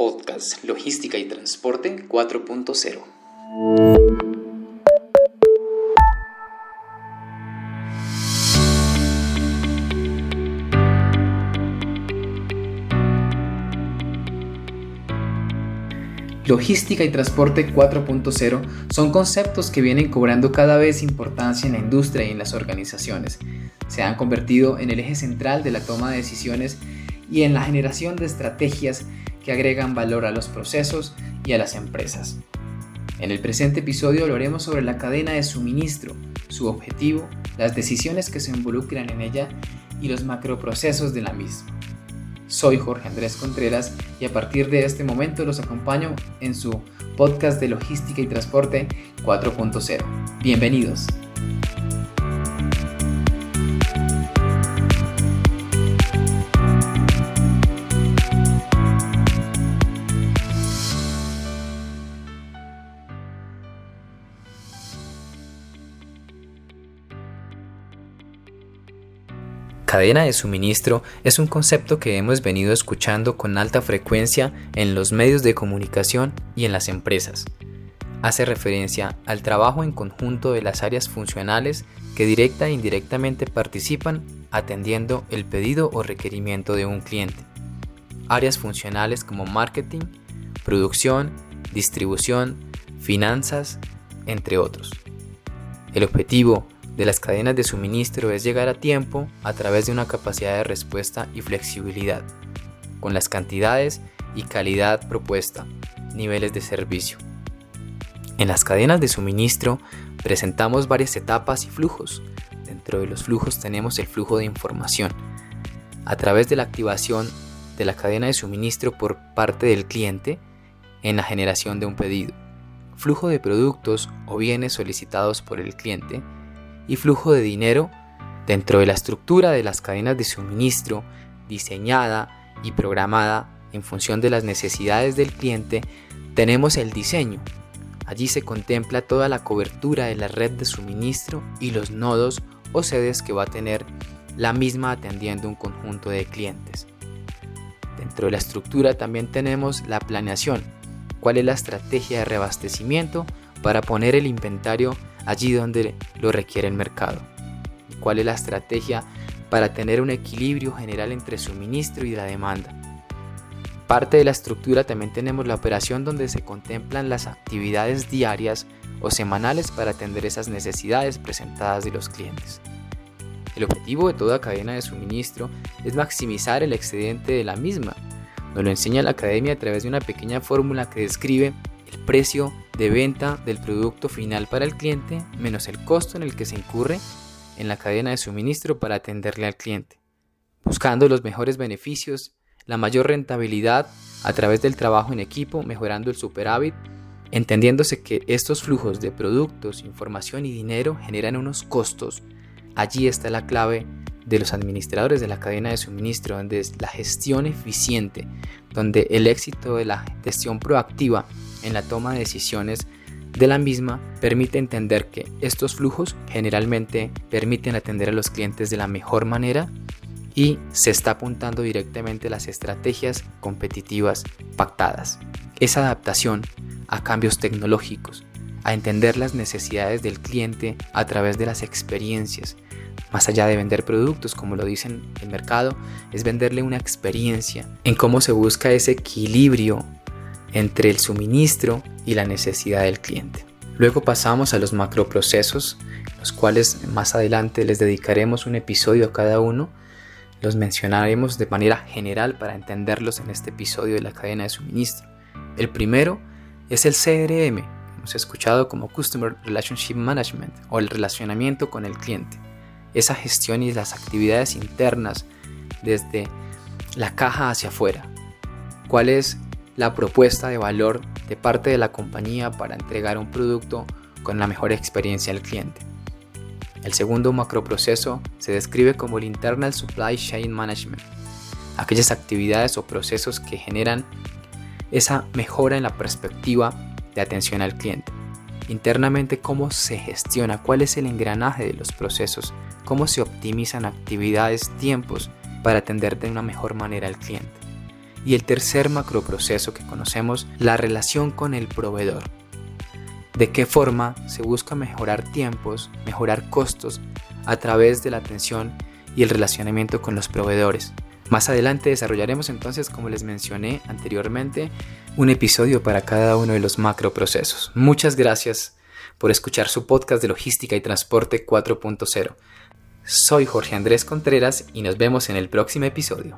Podcast Logística y Transporte 4.0. Logística y transporte 4.0 son conceptos que vienen cobrando cada vez importancia en la industria y en las organizaciones. Se han convertido en el eje central de la toma de decisiones y en la generación de estrategias que agregan valor a los procesos y a las empresas. En el presente episodio hablaremos sobre la cadena de suministro, su objetivo, las decisiones que se involucran en ella y los macroprocesos de la misma. Soy Jorge Andrés Contreras y a partir de este momento los acompaño en su podcast de logística y transporte 4.0. Bienvenidos. Cadena de suministro es un concepto que hemos venido escuchando con alta frecuencia en los medios de comunicación y en las empresas. Hace referencia al trabajo en conjunto de las áreas funcionales que directa e indirectamente participan atendiendo el pedido o requerimiento de un cliente. Áreas funcionales como marketing, producción, distribución, finanzas, entre otros. El objetivo de las cadenas de suministro es llegar a tiempo a través de una capacidad de respuesta y flexibilidad, con las cantidades y calidad propuesta, niveles de servicio. En las cadenas de suministro presentamos varias etapas y flujos. Dentro de los flujos tenemos el flujo de información, a través de la activación de la cadena de suministro por parte del cliente en la generación de un pedido, flujo de productos o bienes solicitados por el cliente, y flujo de dinero dentro de la estructura de las cadenas de suministro diseñada y programada en función de las necesidades del cliente, tenemos el diseño. Allí se contempla toda la cobertura de la red de suministro y los nodos o sedes que va a tener la misma atendiendo un conjunto de clientes. Dentro de la estructura también tenemos la planeación, cuál es la estrategia de reabastecimiento para poner el inventario allí donde lo requiere el mercado. ¿Cuál es la estrategia para tener un equilibrio general entre suministro y la demanda? Parte de la estructura también tenemos la operación donde se contemplan las actividades diarias o semanales para atender esas necesidades presentadas de los clientes. El objetivo de toda cadena de suministro es maximizar el excedente de la misma. Nos lo enseña la academia a través de una pequeña fórmula que describe el precio de venta del producto final para el cliente menos el costo en el que se incurre en la cadena de suministro para atenderle al cliente, buscando los mejores beneficios, la mayor rentabilidad a través del trabajo en equipo, mejorando el superávit, entendiéndose que estos flujos de productos, información y dinero generan unos costos. Allí está la clave de los administradores de la cadena de suministro, donde es la gestión eficiente, donde el éxito de la gestión proactiva en la toma de decisiones de la misma permite entender que estos flujos generalmente permiten atender a los clientes de la mejor manera y se está apuntando directamente a las estrategias competitivas pactadas. Esa adaptación a cambios tecnológicos, a entender las necesidades del cliente a través de las experiencias, más allá de vender productos, como lo dicen el mercado, es venderle una experiencia en cómo se busca ese equilibrio entre el suministro y la necesidad del cliente. Luego pasamos a los macroprocesos, los cuales más adelante les dedicaremos un episodio a cada uno. Los mencionaremos de manera general para entenderlos en este episodio de la cadena de suministro. El primero es el CRM, hemos escuchado como Customer Relationship Management o el relacionamiento con el cliente. Esa gestión y las actividades internas desde la caja hacia afuera. ¿Cuál es la propuesta de valor de parte de la compañía para entregar un producto con la mejor experiencia al cliente. El segundo macroproceso se describe como el Internal Supply Chain Management, aquellas actividades o procesos que generan esa mejora en la perspectiva de atención al cliente. Internamente, cómo se gestiona, cuál es el engranaje de los procesos, cómo se optimizan actividades, tiempos para atender de una mejor manera al cliente Y el tercer macroproceso que conocemos, la relación con el proveedor. De qué forma se busca mejorar tiempos, mejorar costos a través de la atención y el relacionamiento con los proveedores. Más adelante desarrollaremos entonces, como les mencioné anteriormente, un episodio para cada uno de los macroprocesos. Muchas gracias por escuchar su podcast de logística y transporte 4.0. Soy Jorge Andrés Contreras y nos vemos en el próximo episodio.